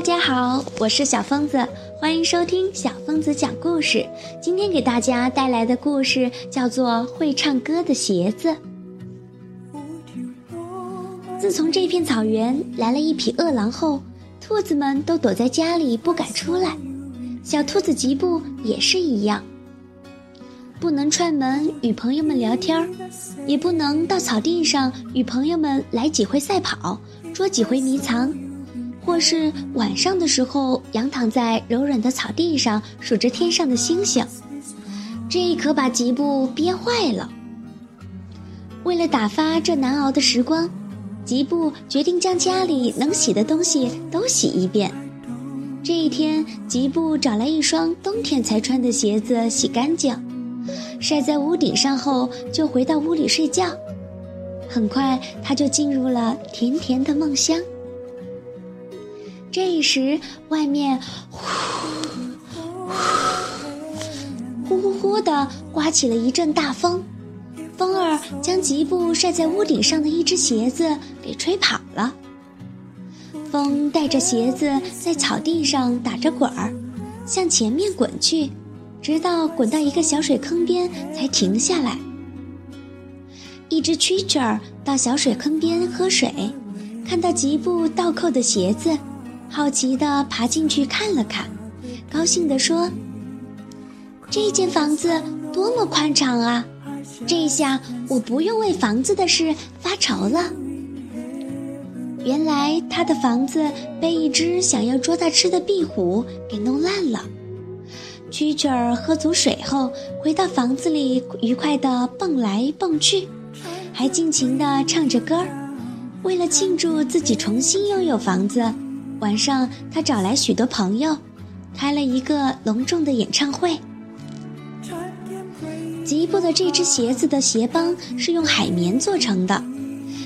大家好，我是小疯子，欢迎收听小疯子讲故事。今天给大家带来的故事叫做《会唱歌的鞋子》。自从这片草原来了一匹饿狼后，兔子们都躲在家里不敢出来。小兔子吉布也是一样，不能串门与朋友们聊天也不能到草地上与朋友们来几回赛跑，捉几回迷藏。或是晚上的时候，仰躺在柔软的草地上数着天上的星星，这可把吉布憋坏了。为了打发这难熬的时光，吉布决定将家里能洗的东西都洗一遍。这一天，吉布找来一双冬天才穿的鞋子洗干净，晒在屋顶上后，就回到屋里睡觉。很快，他就进入了甜甜的梦乡。这时，外面呼呼呼呼的刮起了一阵大风，风儿将吉布晒在屋顶上的一只鞋子给吹跑了。风带着鞋子在草地上打着滚儿，向前面滚去，直到滚到一个小水坑边才停下来。一只蛐蛐儿到小水坑边喝水，看到吉布倒扣的鞋子。好奇地爬进去看了看，高兴地说：“这间房子多么宽敞啊！这下我不用为房子的事发愁了。”原来他的房子被一只想要捉他吃的壁虎给弄烂了。蛐蛐儿喝足水后，回到房子里，愉快地蹦来蹦去，还尽情地唱着歌儿。为了庆祝自己重新拥有房子。晚上，他找来许多朋友，开了一个隆重的演唱会。吉布的这只鞋子的鞋帮是用海绵做成的，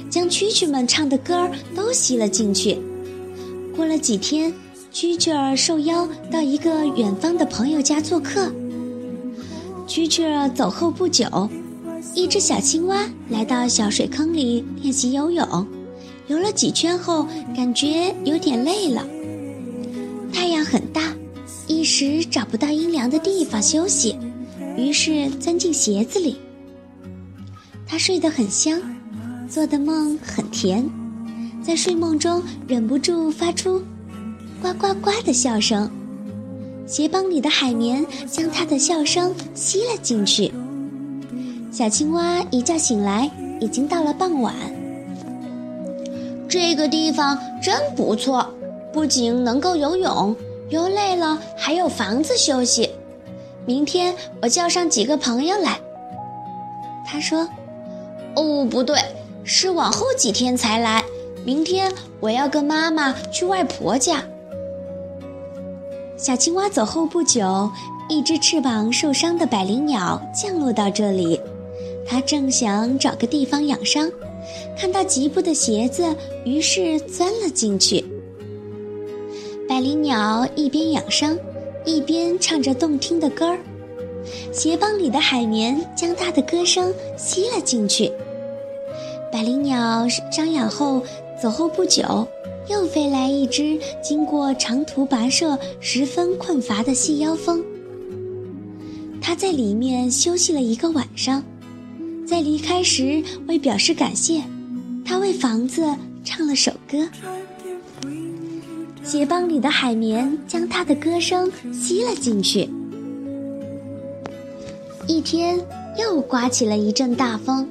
将蛐蛐们唱的歌儿都吸了进去。过了几天，蛐蛐儿受邀到一个远方的朋友家做客。蛐蛐儿走后不久，一只小青蛙来到小水坑里练习游泳。游了几圈后，感觉有点累了。太阳很大，一时找不到阴凉的地方休息，于是钻进鞋子里。他睡得很香，做的梦很甜，在睡梦中忍不住发出“呱呱呱”的笑声。鞋帮里的海绵将他的笑声吸了进去。小青蛙一觉醒来，已经到了傍晚。这个地方真不错，不仅能够游泳，游累了还有房子休息。明天我叫上几个朋友来。他说：“哦，不对，是往后几天才来。明天我要跟妈妈去外婆家。”小青蛙走后不久，一只翅膀受伤的百灵鸟降落到这里，它正想找个地方养伤。看到吉布的鞋子，于是钻了进去。百灵鸟一边养伤，一边唱着动听的歌儿。鞋帮里的海绵将它的歌声吸了进去。百灵鸟张养后，走后不久，又飞来一只经过长途跋涉、十分困乏的细腰蜂。它在里面休息了一个晚上。在离开时，为表示感谢，他为房子唱了首歌。鞋帮里的海绵将他的歌声吸了进去。一天又刮起了一阵大风，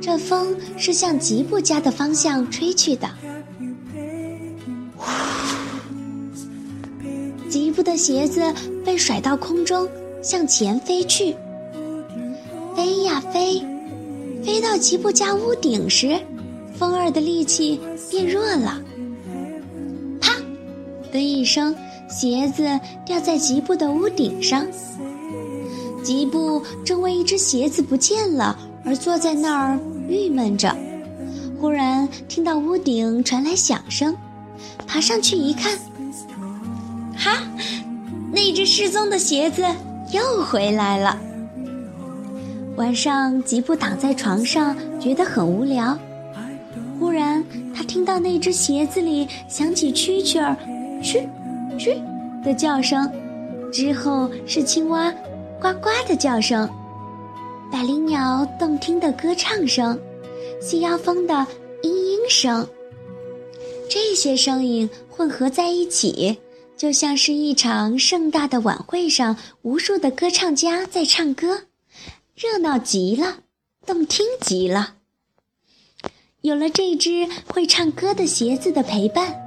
这风是向吉布家的方向吹去的。吉布的鞋子被甩到空中，向前飞去，飞呀飞。飞到吉布家屋顶时，风儿的力气变弱了。啪的一声，鞋子掉在吉布的屋顶上。吉布正为一只鞋子不见了而坐在那儿郁闷着，忽然听到屋顶传来响声，爬上去一看，哈，那只失踪的鞋子又回来了。晚上，吉布躺在床上，觉得很无聊。忽然，他听到那只鞋子里响起蛐蛐儿“蛐、蛐的叫声，之后是青蛙呱呱的叫声，百灵鸟动听的歌唱声，细腰蜂的嘤嘤声。这些声音混合在一起，就像是一场盛大的晚会上，无数的歌唱家在唱歌，热闹极了，动听极了。有了这只会唱歌的鞋子的陪伴，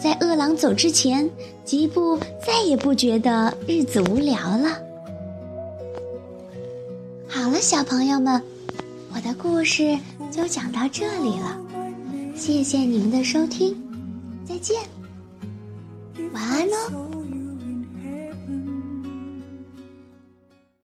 在饿狼走之前，吉布再也不觉得日子无聊了。好了，小朋友们，我的故事就讲到这里了，谢谢你们的收听，再见，晚安喽。